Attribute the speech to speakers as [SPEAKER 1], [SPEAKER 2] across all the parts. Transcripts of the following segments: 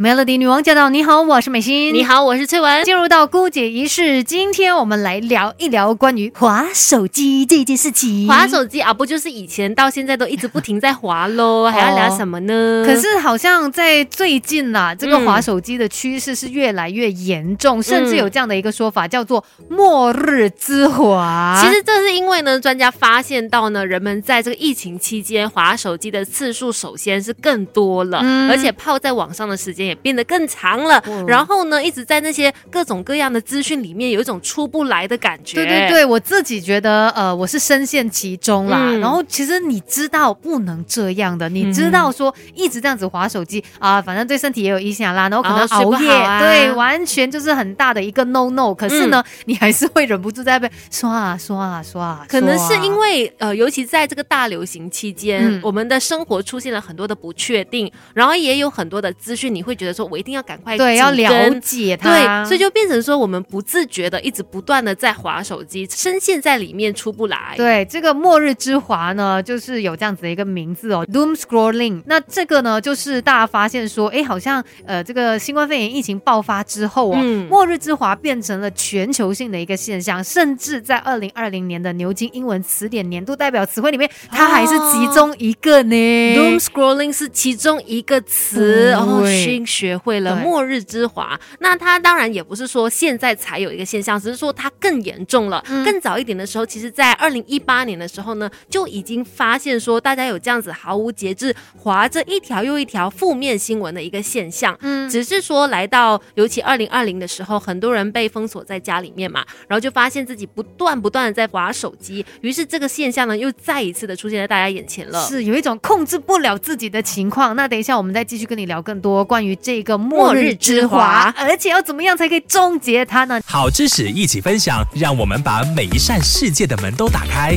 [SPEAKER 1] Melody 女王驾到！你好，我是美心。
[SPEAKER 2] 你好，我是翠文。
[SPEAKER 1] 进入到姑姐仪式，今天我们来聊一聊关于划手机这件事情。
[SPEAKER 2] 划手机啊，不就是以前到现在都一直不停在划喽？还要聊什么呢？
[SPEAKER 1] 可是好像在最近啦，这个划手机的趋势是越来越严重，甚至有这样的一个说法，叫做“末日之滑”。
[SPEAKER 2] 其实这是因为呢，专家发现到呢，人们在这个疫情期间划手机的次数，首先是更多了，而且泡在网上的时间。也变得更长了，然后呢，一直在那些各种各样的资讯里面有一种出不来的感觉。
[SPEAKER 1] 对对对，我自己觉得，呃，我是深陷其中啦。然后其实你知道不能这样的，你知道说一直这样子划手机啊，反正对身体也有影响啦。然后可能熬夜，对，完全就是很大的一个 no no。可是呢，你还是会忍不住在被刷啊刷啊刷。
[SPEAKER 2] 可能是因为呃，尤其在这个大流行期间，我们的生活出现了很多的不确定，然后也有很多的资讯，你会。觉得说，我一定要赶快
[SPEAKER 1] 对，要了解它，
[SPEAKER 2] 对，所以就变成说，我们不自觉的一直不断的在划手机，深陷在里面出不来。
[SPEAKER 1] 对，这个末日之华呢，就是有这样子的一个名字哦，doom scrolling。那这个呢，就是大家发现说，哎，好像呃，这个新冠肺炎疫情爆发之后啊，末日之华变成了全球性的一个现象，甚至在二零二零年的牛津英文词典年度代表词汇里面，它还是其中一个呢。
[SPEAKER 2] doom scrolling 是其中一个词哦。学会了末日之华，那它当然也不是说现在才有一个现象，只是说它更严重了。更早一点的时候，其实在二零一八年的时候呢，就已经发现说大家有这样子毫无节制划着一条又一条负面新闻的一个现象。嗯，只是说来到尤其二零二零的时候，很多人被封锁在家里面嘛，然后就发现自己不断不断的在划手机，于是这个现象呢又再一次的出现在大家眼前了。
[SPEAKER 1] 是有一种控制不了自己的情况。那等一下我们再继续跟你聊更多关于。这个末日之华，而且要怎么样才可以终结它呢？
[SPEAKER 3] 好知识一起分享，让我们把每一扇世界的门都打开。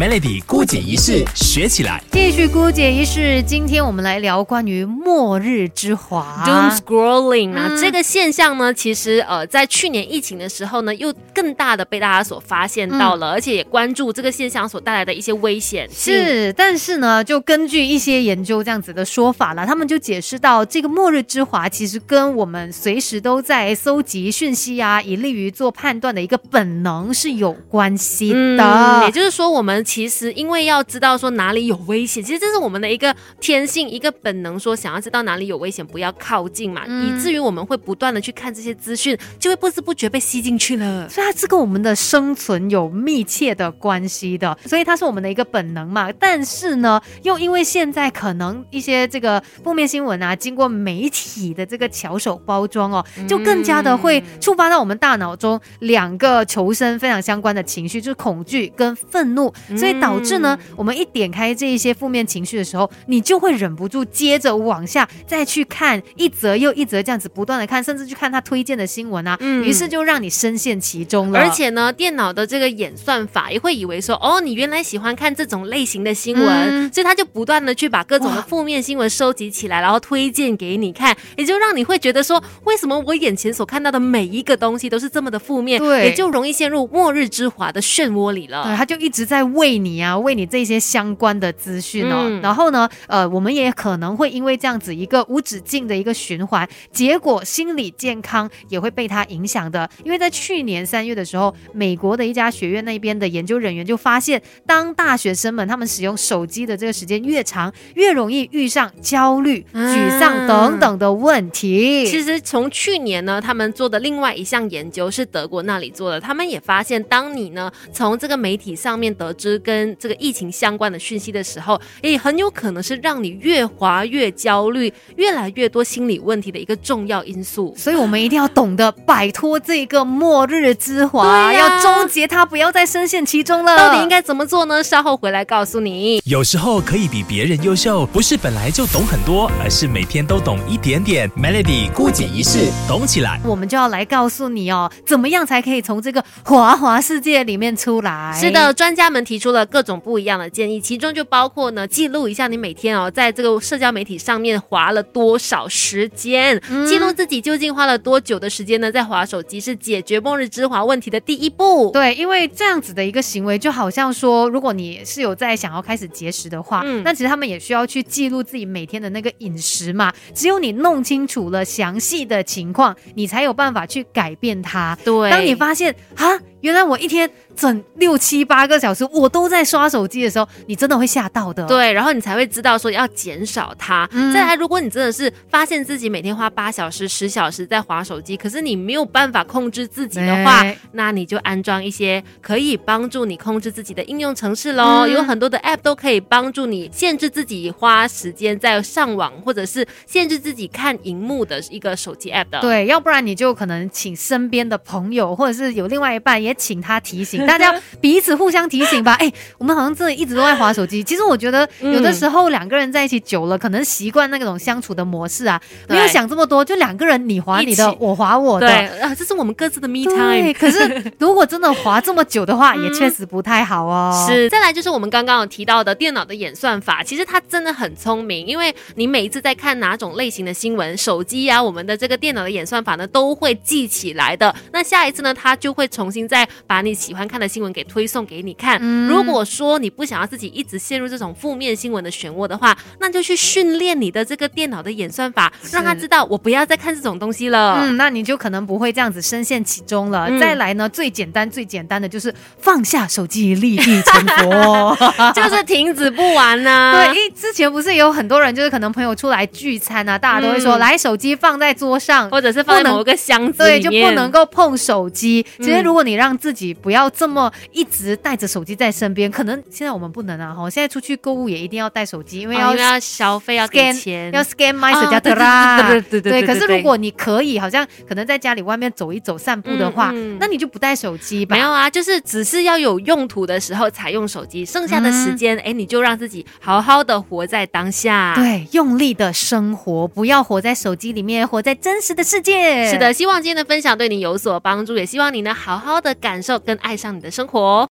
[SPEAKER 3] Melody 孤解仪式学起来，
[SPEAKER 1] 继续孤解仪式。今天我们来聊关于末日之华
[SPEAKER 2] （doom scrolling） 啊，这个现象呢，其实呃，在去年疫情的时候呢，又更大的被大家所发现到了，而且也关注这个现象所带来的一些危险。
[SPEAKER 1] 是，但是呢，就根据一些研究这样子的说法了，他们就解释到，这个末日之华其实跟我们随时都在搜集讯息啊，以利于做判断的一个本能是有关系的。
[SPEAKER 2] 也就是说，我们其实因为要知道说哪里有危险，其实这是我们的一个天性、一个本能，说想要知道哪里有危险，不要靠近嘛，以至于我们会不断的去看这些资讯，就会不知不觉被吸进去了。
[SPEAKER 1] 所以它是跟我们的生存有密切的关系的，所以它是我们的一个本能嘛。但是呢，又因为现在可能一些这个负面新闻啊，经过媒体的这个巧手包装哦，就更加的会触发到我们大脑中两个求生非常相关的情绪，就是恐惧跟愤怒。所以导致呢，我们一点开这一些负面情绪的时候，你就会忍不住接着往下再去看一则又一则这样子不断的看，甚至去看他推荐的新闻啊，于是就让你深陷其中了。
[SPEAKER 2] 而且呢，电脑的这个演算法也会以为说，哦，你原来喜欢看这种类型的新闻，所以他就不断的去把各种的负面新闻收集起来，然后推荐给你看，也就让你会觉得说，为什么我眼前所看到的每一个东西都是这么的负面，
[SPEAKER 1] 对，
[SPEAKER 2] 也就容易陷入末日之华的漩涡里了。
[SPEAKER 1] 对，他就一直在为。为你啊，为你这些相关的资讯哦，然后呢，呃，我们也可能会因为这样子一个无止境的一个循环，结果心理健康也会被它影响的。因为在去年三月的时候，美国的一家学院那边的研究人员就发现，当大学生们他们使用手机的这个时间越长，越容易遇上焦虑、沮丧等等的问题。
[SPEAKER 2] 其实从去年呢，他们做的另外一项研究是德国那里做的，他们也发现，当你呢从这个媒体上面得知。跟这个疫情相关的讯息的时候，也很有可能是让你越滑越焦虑、越来越多心理问题的一个重要因素。
[SPEAKER 1] 所以，我们一定要懂得摆脱这个末日之华，要终结它，不要再深陷其中了。
[SPEAKER 2] 到底应该怎么做呢？稍后回来告诉你。
[SPEAKER 3] 有时候可以比别人优秀，不是本来就懂很多，而是每天都懂一点点。Melody 孤解一式，懂起来。
[SPEAKER 1] 我们就要来告诉你哦，怎么样才可以从这个滑滑世界里面出来？
[SPEAKER 2] 是的，专家们提。出了各种不一样的建议，其中就包括呢，记录一下你每天哦，在这个社交媒体上面花了多少时间，记录自己究竟花了多久的时间呢，在划手机是解决末日之华问题的第一步。
[SPEAKER 1] 对，因为这样子的一个行为，就好像说，如果你是有在想要开始节食的话，嗯那其实他们也需要去记录自己每天的那个饮食嘛。只有你弄清楚了详细的情况，你才有办法去改变它。
[SPEAKER 2] 对，
[SPEAKER 1] 当你发现啊。原来我一天整六七八个小时，我都在刷手机的时候，你真的会吓到的。
[SPEAKER 2] 对，然后你才会知道说要减少它。再来，如果你真的是发现自己每天花八小时、十小时在划手机，可是你没有办法控制自己的话，那你就安装一些可以帮助你控制自己的应用程式喽。有很多的 App 都可以帮助你限制自己花时间在上网，或者是限制自己看荧幕的一个手机 App 的。
[SPEAKER 1] 对，要不然你就可能请身边的朋友，或者是有另外一半也。也请他提醒大家，彼此互相提醒吧。哎，我们好像真的一直都在划手机。其实我觉得，有的时候两个人在一起久了，可能习惯那种相处的模式啊，没有想这么多，就两个人你划你的，我划我的。
[SPEAKER 2] 对啊，这是我们各自的 me time。
[SPEAKER 1] 可是如果真的划这么久的话，也确实不太好哦。
[SPEAKER 2] 是。再来就是我们刚刚有提到的电脑的演算法，其实它真的很聪明，因为你每一次在看哪种类型的新闻，手机呀，我们的这个电脑的演算法呢，都会记起来的。那下一次呢，它就会重新再。把你喜欢看的新闻给推送给你看。如果说你不想要自己一直陷入这种负面新闻的漩涡的话，那就去训练你的这个电脑的演算法，让他知道我不要再看这种东西了。
[SPEAKER 1] 嗯，那你就可能不会这样子深陷其中了。再来呢，最简单最简单的就是放下手机，立地成佛，
[SPEAKER 2] 就是停止不玩呢。
[SPEAKER 1] 对，因为之前不是有很多人，就是可能朋友出来聚餐啊，大家都会说，来手机放在桌上，
[SPEAKER 2] 或者是放在某个箱子
[SPEAKER 1] 对，就不能够碰手机。其实如果你让自己不要这么一直带着手机在身边，可能现在我们不能啊！哈，现在出去购物也一定要带手机，因为要
[SPEAKER 2] 要消费要给钱，
[SPEAKER 1] 要 scan my 手机啦。对对对对。对，可是如果你可以，好像可能在家里外面走一走、散步的话，那你就不带手机吧？
[SPEAKER 2] 没有啊，就是只是要有用途的时候才用手机，剩下的时间，哎，你就让自己好好的活在当下。
[SPEAKER 1] 对，用力的生活，不要活在手机里面，活在真实的世界。
[SPEAKER 2] 是的，希望今天的分享对你有所帮助，也希望你能好好的感受跟爱。上你的生活。